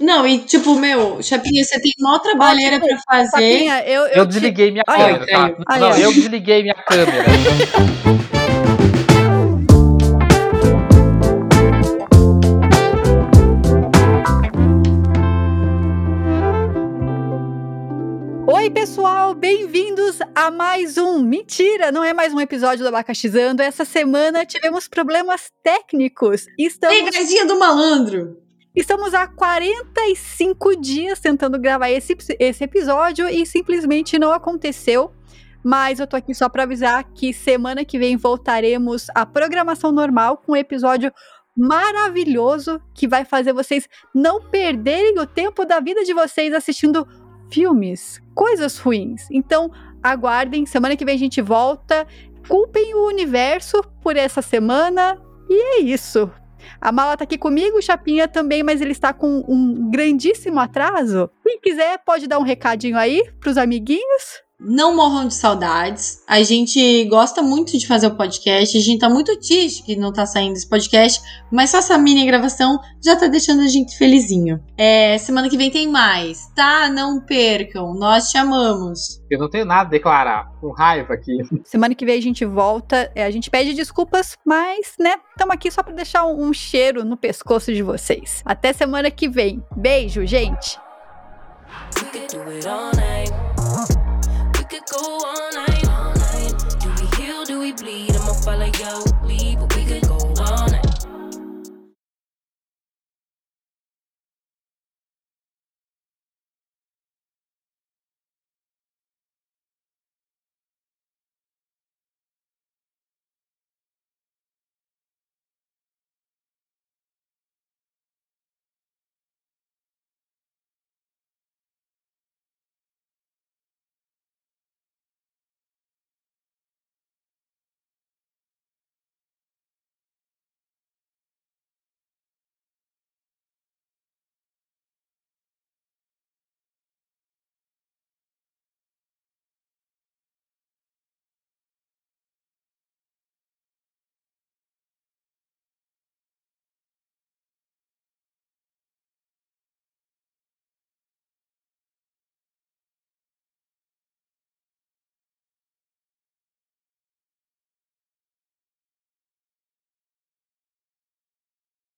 Não, e tipo, meu, Chapinha, você tem mó trabalheira Ó, tipo, pra fazer. Chapinha, eu, eu, Eu te- desliguei minha câmera, tá? Aí, Não, eu desliguei minha câmera. Oi, pessoal, bem-vindos a mais um. Mentira, não é mais um episódio do Abacaxizando. Essa semana tivemos problemas técnicos. Estamos, Pegadinha do malandro. Estamos há 45 dias tentando gravar esse, esse episódio e simplesmente não aconteceu. Mas eu tô aqui só para avisar que semana que vem voltaremos à programação normal com um episódio maravilhoso que vai fazer vocês não perderem o tempo da vida de vocês assistindo filmes, coisas ruins. Então, aguardem, semana que vem a gente volta. Culpem o universo por essa semana. E é isso. A Mala tá aqui comigo, o Chapinha também, mas ele está com um grandíssimo atraso. Quem quiser pode dar um recadinho aí pros amiguinhos. Não morram de saudades. A gente gosta muito de fazer o podcast. A gente tá muito triste que não tá saindo esse podcast. Mas só essa mini gravação já tá deixando a gente felizinho. É, semana que vem tem mais, tá? Não percam. Nós te amamos. Eu não tenho nada a declarar. Com raiva aqui. Semana que vem a gente volta. É, a gente pede desculpas, mas, né, estamos aqui só para deixar um, um cheiro no pescoço de vocês. Até semana que vem. Beijo, gente. Do all night. Go all night. Do we heal? Do we bleed? I'ma follow your